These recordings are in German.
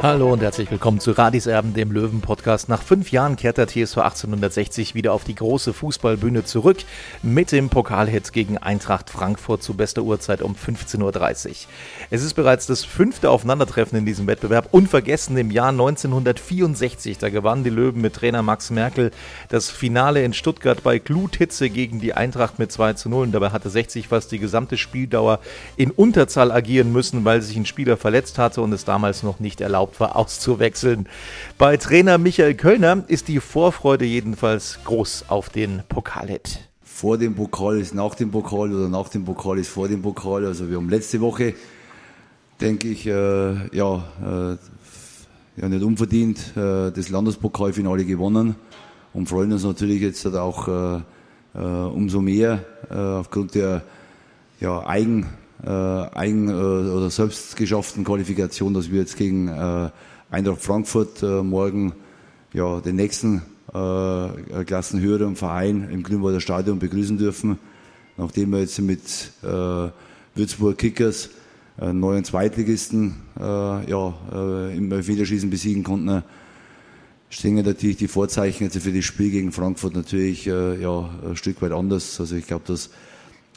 Hallo und herzlich willkommen zu Radis Erben, dem Löwen-Podcast. Nach fünf Jahren kehrt der TSV 1860 wieder auf die große Fußballbühne zurück mit dem Pokalhit gegen Eintracht Frankfurt zu bester Uhrzeit um 15.30 Uhr. Es ist bereits das fünfte Aufeinandertreffen in diesem Wettbewerb. Unvergessen im Jahr 1964, da gewannen die Löwen mit Trainer Max Merkel das Finale in Stuttgart bei Gluthitze gegen die Eintracht mit 2 zu 0. Und dabei hatte 60 fast die gesamte Spieldauer in Unterzahl agieren müssen, weil sich ein Spieler verletzt hatte und es damals noch nicht erlaubt war, auszuwechseln. Bei Trainer Michael Kölner ist die Vorfreude jedenfalls groß auf den Pokalhit. Vor dem Pokal ist nach dem Pokal oder nach dem Pokal ist vor dem Pokal. Also wir haben letzte Woche, denke ich, äh, ja, äh, ja, nicht unverdient äh, das Landespokalfinale gewonnen und freuen uns natürlich jetzt halt auch äh, äh, umso mehr äh, aufgrund der ja, Eigen, äh, Eigen äh, oder selbst geschafften Qualifikation, dass wir jetzt gegen äh, Eintracht Frankfurt äh, morgen ja, den nächsten äh, klassenhöheren Verein im Grünwalder Stadion begrüßen dürfen, nachdem wir jetzt mit äh, Würzburg Kickers einen neuen Zweitligisten äh, ja, äh, im Elfmeterschießen besiegen konnten, stehen natürlich die Vorzeichen jetzt für das Spiel gegen Frankfurt natürlich äh, ja, ein Stück weit anders. Also ich glaube, dass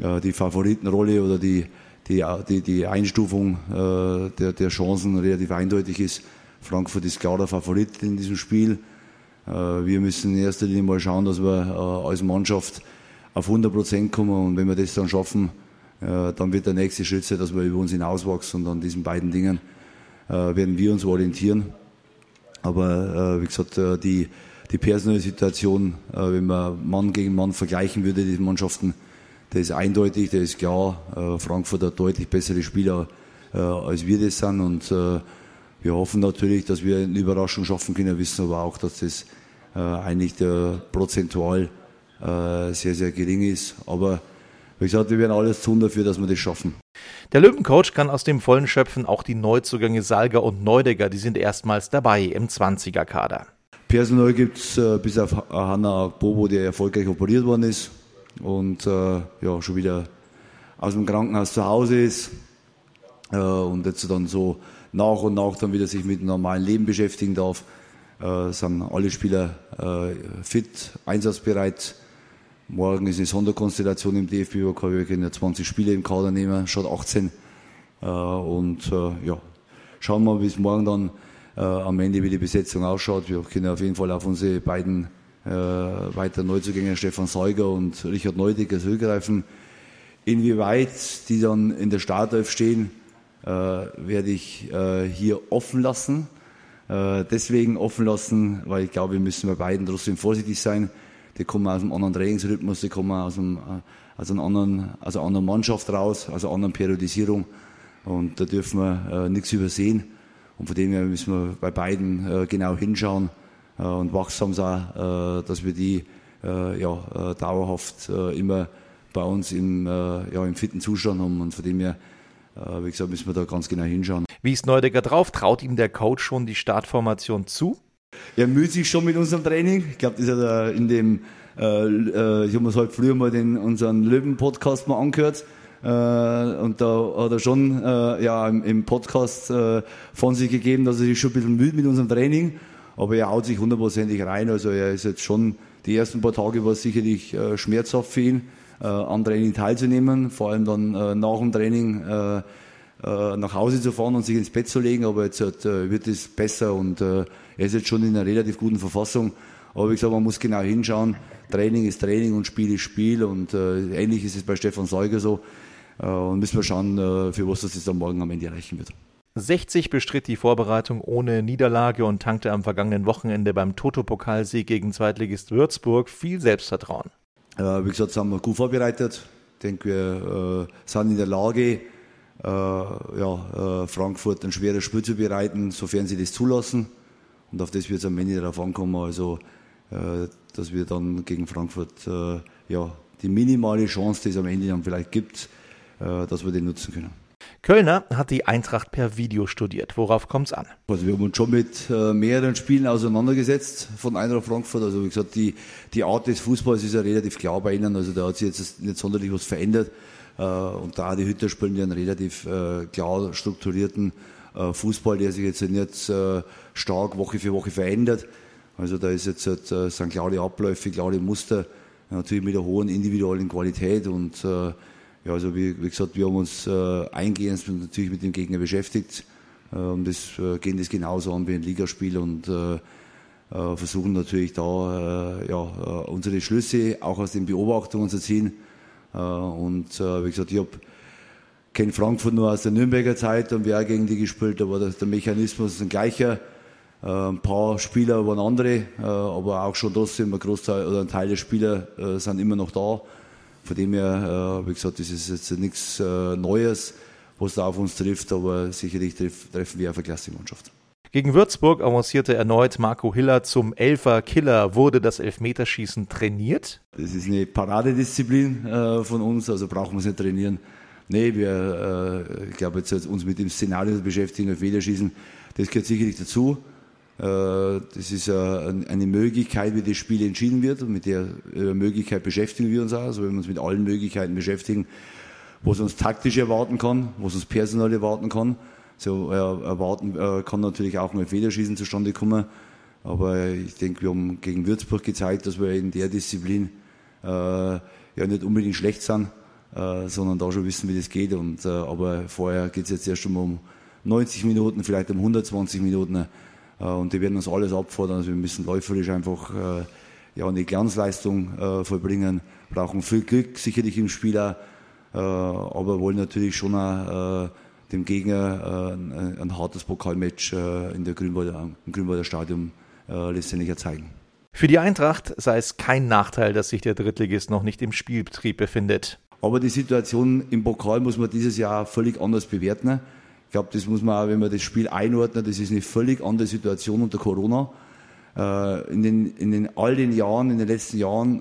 äh, die Favoritenrolle oder die, die, die, die Einstufung äh, der, der Chancen relativ eindeutig ist. Frankfurt ist klar der Favorit in diesem Spiel. Äh, wir müssen in erster Linie mal schauen, dass wir äh, als Mannschaft auf 100 Prozent kommen und wenn wir das dann schaffen, äh, dann wird der nächste Schritt sein, dass wir über uns hinauswachsen und an diesen beiden Dingen werden wir uns orientieren. Aber wie gesagt, die, die personelle Situation, wenn man Mann gegen Mann vergleichen würde, die Mannschaften, der ist eindeutig, der ist klar. Frankfurt hat deutlich bessere Spieler, als wir das sind und wir hoffen natürlich, dass wir eine Überraschung schaffen können, wissen aber auch, dass das äh, eigentlich der prozentual äh, sehr, sehr gering ist. Aber wie gesagt, wir werden alles tun dafür, dass wir das schaffen. Der Löwencoach kann aus dem Vollen schöpfen, auch die Neuzugänge Salger und Neudegger, die sind erstmals dabei im 20er-Kader. Personal gibt es äh, bis auf Hanna Bobo, der erfolgreich operiert worden ist und äh, ja, schon wieder aus dem Krankenhaus zu Hause ist äh, und jetzt dann so nach und nach dann wieder sich mit dem normalen Leben beschäftigen darf. Äh, sind alle Spieler äh, fit, einsatzbereit. Morgen ist eine Sonderkonstellation im DFB-Pokal. Wir können ja 20 Spiele im Kader nehmen, statt 18. Äh, und äh, ja, schauen wir mal, es morgen dann äh, am Ende, wie die Besetzung ausschaut. Wir können auf jeden Fall auf unsere beiden äh, weiteren Neuzugänge, Stefan Seuger und Richard Neudecker, zurückgreifen. Inwieweit die dann in der Startelf stehen, äh, werde ich äh, hier offen lassen. Äh, deswegen offen lassen, weil ich glaube, wir müssen bei beiden trotzdem vorsichtig sein. Die kommen aus einem anderen Trainingsrhythmus, die kommen aus, einem, aus, einem anderen, aus einer anderen Mannschaft raus, aus einer anderen Periodisierung. Und da dürfen wir äh, nichts übersehen. Und von dem her müssen wir bei beiden äh, genau hinschauen äh, und wachsam sein, dass wir die ja, dauerhaft immer bei uns im, ja, im fitten Zustand haben. Und von dem her äh, wie gesagt, müssen wir da ganz genau hinschauen. Wie ist Neudecker drauf? Traut ihm der Coach schon die Startformation zu? ermüdet sich schon mit unserem Training. Ich glaube, das hat er in dem, äh, äh, ich habe mir halt früher mal den, unseren Löwen-Podcast mal angehört. Äh, und da hat er schon äh, ja, im, im Podcast äh, von sich gegeben, dass er sich schon ein bisschen müde mit unserem Training. Aber er haut sich hundertprozentig rein. Also er ist jetzt schon, die ersten paar Tage war es sicherlich äh, schmerzhaft für ihn, äh, am Training teilzunehmen. Vor allem dann äh, nach dem Training äh, äh, nach Hause zu fahren und sich ins Bett zu legen. Aber jetzt äh, wird es besser und äh, er ist jetzt schon in einer relativ guten Verfassung. Aber wie gesagt, man muss genau hinschauen. Training ist Training und Spiel ist Spiel. Und äh, ähnlich ist es bei Stefan Seuger so. Und müssen wir schauen, für was das jetzt am Morgen am Ende erreichen wird. 60 bestritt die Vorbereitung ohne Niederlage und tankte am vergangenen Wochenende beim Toto-Pokalsieg gegen Zweitligist Würzburg viel Selbstvertrauen. Äh, wie gesagt, sind wir gut vorbereitet. Ich denke, wir äh, sind in der Lage, äh, ja, äh, Frankfurt ein schweres Spiel zu bereiten, sofern sie das zulassen. Und auf das wird es am Ende darauf ankommen, also, äh, dass wir dann gegen Frankfurt ja, die minimale Chance, die es am Ende dann vielleicht gibt, dass wir den nutzen können. Kölner hat die Eintracht per Video studiert. Worauf kommt es an? Also wir haben uns schon mit äh, mehreren Spielen auseinandergesetzt von Eintracht Frankfurt. Also wie gesagt, die, die Art des Fußballs ist ja relativ klar bei ihnen. Also da hat sich jetzt nicht sonderlich was verändert. Äh, und da die Hütter spielen ja einen relativ äh, klar strukturierten äh, Fußball, der sich jetzt nicht stark Woche für Woche verändert. Also da ist jetzt, sind klare Abläufe, klare Muster, natürlich mit einer hohen individuellen Qualität und ja, also wie, wie, gesagt, wir haben uns äh, eingehend natürlich mit dem Gegner beschäftigt. Äh, und das äh, gehen das genauso an wie ein Ligaspiel und äh, versuchen natürlich da ja, unsere Schlüsse auch aus den Beobachtungen zu ziehen. Äh, und äh, wie gesagt, ich habe kenne Frankfurt nur aus der Nürnberger Zeit und wir auch gegen die gespielt, war der, Mechanismus ein gleicher. Äh, ein paar Spieler waren andere, aber auch schon trotzdem ein Großteil oder ein Teil der Spieler sind immer noch da. Von dem her, wie gesagt, das ist jetzt nichts Neues, was da auf uns trifft, aber sicherlich treffen wir auf eine klasse Mannschaft. Gegen Würzburg avancierte erneut Marco Hiller zum Elfer-Killer. Wurde das Elfmeterschießen trainiert? Das ist eine Paradedisziplin äh, von uns, also brauchen wir es nicht trainieren. Nee, wir, äh, ich glaube, jetzt uns mit dem Szenario beschäftigen, Elfmeterschießen, das gehört sicherlich dazu. Äh, das ist eine Möglichkeit, wie das Spiel entschieden wird und mit der äh, Möglichkeit beschäftigen wir uns auch. Also wenn wir uns mit allen Möglichkeiten beschäftigen, was uns taktisch erwarten kann, was uns personal erwarten kann so äh, erwarten kann natürlich auch mal Federschießen zustande kommen. Aber ich denke, wir haben gegen Würzburg gezeigt, dass wir in der Disziplin äh, ja nicht unbedingt schlecht sind, äh, sondern da schon wissen, wie das geht. Und, äh, aber vorher geht es jetzt erst schon um 90 Minuten, vielleicht um 120 Minuten. Äh, und die werden uns alles abfordern. Also wir müssen läuferisch einfach äh, ja, eine Glanzleistung äh, vollbringen, brauchen viel Glück sicherlich im Spieler, aber wollen natürlich schon auch, dem Gegner äh, ein, hartes Pokalmatch in der Grünwalder, im Grünwalder Stadion letztendlich erzeigen. Für die Eintracht sei es kein Nachteil, dass sich der Drittligist noch nicht im Spielbetrieb befindet. Aber die Situation im Pokal muss man dieses Jahr völlig anders bewerten. Ich glaube, das muss man auch, wenn man das Spiel einordnet, das ist eine völlig andere Situation unter Corona. In den, in den all den Jahren, in den letzten Jahren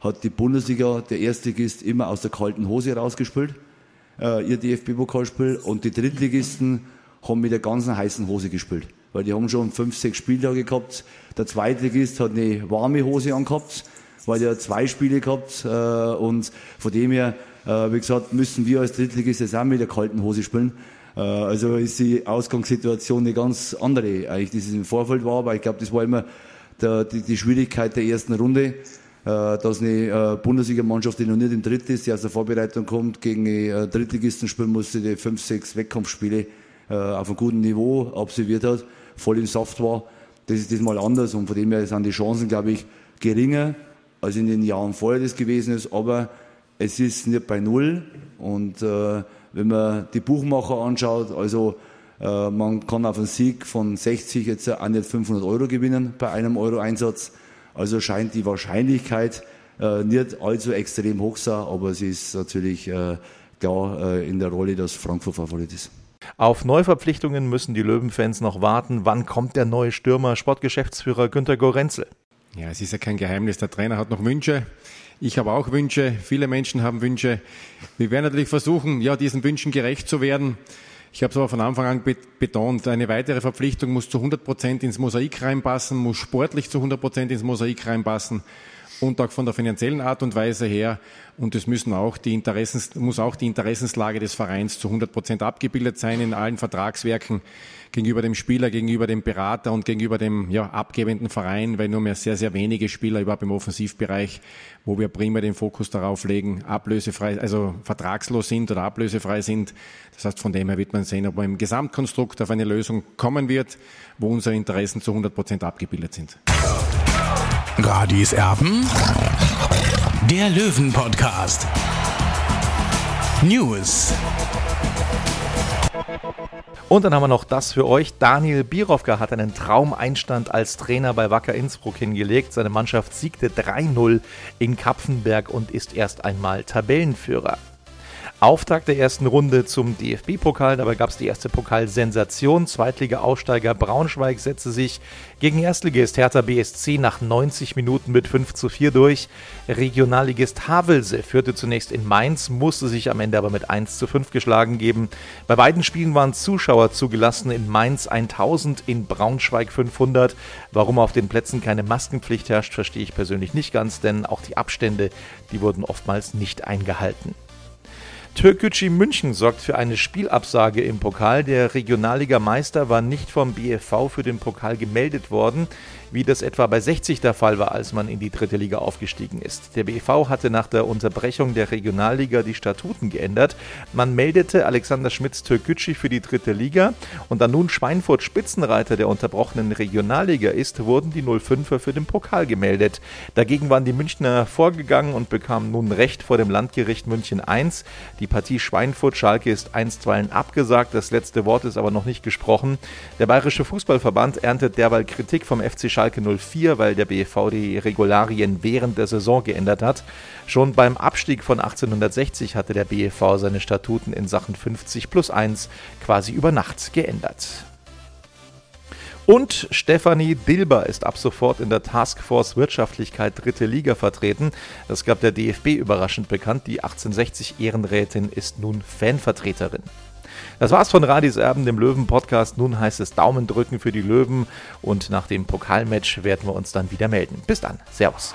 hat die Bundesliga, der Erstligist, immer aus der kalten Hose rausgespielt äh, ihr DFB-Pokalspiel und die Drittligisten haben mit der ganzen heißen Hose gespielt. Weil die haben schon fünf, sechs Spieltage gehabt. Der Zweitligist hat eine warme Hose angehabt, weil der zwei Spiele gehabt. Äh, und von dem her, äh, wie gesagt, müssen wir als Drittligist jetzt auch mit der kalten Hose spielen. Äh, also ist die Ausgangssituation eine ganz andere, eigentlich, die es im Vorfeld war. Aber ich glaube, das war immer der, die, die Schwierigkeit der ersten Runde. Äh, dass eine äh, Bundesligamannschaft, die noch nicht im Dritt ist, die aus der Vorbereitung kommt, gegen äh, Drittligisten spielen musste, die fünf, sechs Wettkampfspiele auf einem guten Niveau absolviert hat, voll im Saft war. Das ist diesmal anders und von dem her sind die Chancen, glaube ich, geringer, als in den Jahren vorher das gewesen ist, aber es ist nicht bei Null und äh, wenn man die Buchmacher anschaut, also äh, man kann auf einen Sieg von 60 jetzt auch nicht 500 Euro gewinnen bei einem Euro Einsatz. Also scheint die Wahrscheinlichkeit äh, nicht allzu extrem hoch sein, aber sie ist natürlich äh, klar äh, in der Rolle, dass Frankfurt Favorit ist. Auf Neuverpflichtungen müssen die Löwenfans noch warten. Wann kommt der neue Stürmer, Sportgeschäftsführer Günter Gorenzel? Ja, es ist ja kein Geheimnis. Der Trainer hat noch Wünsche. Ich habe auch Wünsche. Viele Menschen haben Wünsche. Wir werden natürlich versuchen, ja, diesen Wünschen gerecht zu werden. Ich habe es aber von Anfang an betont, eine weitere Verpflichtung muss zu 100 Prozent ins Mosaik reinpassen, muss sportlich zu 100 Prozent ins Mosaik reinpassen und auch von der finanziellen Art und Weise her. Und es müssen auch die Interessens, muss auch die Interessenslage des Vereins zu 100 Prozent abgebildet sein in allen Vertragswerken gegenüber dem Spieler, gegenüber dem Berater und gegenüber dem ja, abgebenden Verein, weil nur mehr sehr, sehr wenige Spieler überhaupt im Offensivbereich, wo wir primär den Fokus darauf legen, ablösefrei, also vertragslos sind oder ablösefrei sind. Das heißt, von dem her wird man sehen, ob man im Gesamtkonstrukt auf eine Lösung kommen wird, wo unsere Interessen zu 100 Prozent abgebildet sind. Radis Erben. Der Löwen-Podcast. News. Und dann haben wir noch das für euch. Daniel Birovka hat einen Traumeinstand als Trainer bei Wacker Innsbruck hingelegt. Seine Mannschaft siegte 3-0 in Kapfenberg und ist erst einmal Tabellenführer. Auftakt der ersten Runde zum DFB-Pokal. Dabei gab es die erste Pokalsensation. Zweitliga-Aufsteiger Braunschweig setzte sich gegen Erstligist Hertha BSC nach 90 Minuten mit 5 zu 4 durch. Regionalligist Havelse führte zunächst in Mainz, musste sich am Ende aber mit 1 zu 5 geschlagen geben. Bei beiden Spielen waren Zuschauer zugelassen. In Mainz 1000, in Braunschweig 500. Warum auf den Plätzen keine Maskenpflicht herrscht, verstehe ich persönlich nicht ganz, denn auch die Abstände, die wurden oftmals nicht eingehalten. Türkgücü München sorgt für eine Spielabsage im Pokal. Der Regionalligameister war nicht vom BFV für den Pokal gemeldet worden wie das etwa bei 60 der Fall war, als man in die dritte Liga aufgestiegen ist. Der BV hatte nach der Unterbrechung der Regionalliga die Statuten geändert. Man meldete Alexander Schmitz Türkgücü für die dritte Liga und da nun Schweinfurt Spitzenreiter der unterbrochenen Regionalliga ist, wurden die 05er für den Pokal gemeldet. Dagegen waren die Münchner vorgegangen und bekamen nun Recht vor dem Landgericht München 1. Die Partie Schweinfurt-Schalke ist einstweilen abgesagt, das letzte Wort ist aber noch nicht gesprochen. Der Bayerische Fußballverband erntet derweil Kritik vom FC Schalke Schalke 04, weil der BFV die Regularien während der Saison geändert hat. Schon beim Abstieg von 1860 hatte der BFV seine Statuten in Sachen 50 plus 1 quasi über Nacht geändert. Und Stefanie Dilber ist ab sofort in der Taskforce Wirtschaftlichkeit Dritte Liga vertreten. Das gab der DFB überraschend bekannt. Die 1860 Ehrenrätin ist nun Fanvertreterin. Das war's von Radis Erben, dem Löwen-Podcast. Nun heißt es Daumen drücken für die Löwen und nach dem Pokalmatch werden wir uns dann wieder melden. Bis dann. Servus.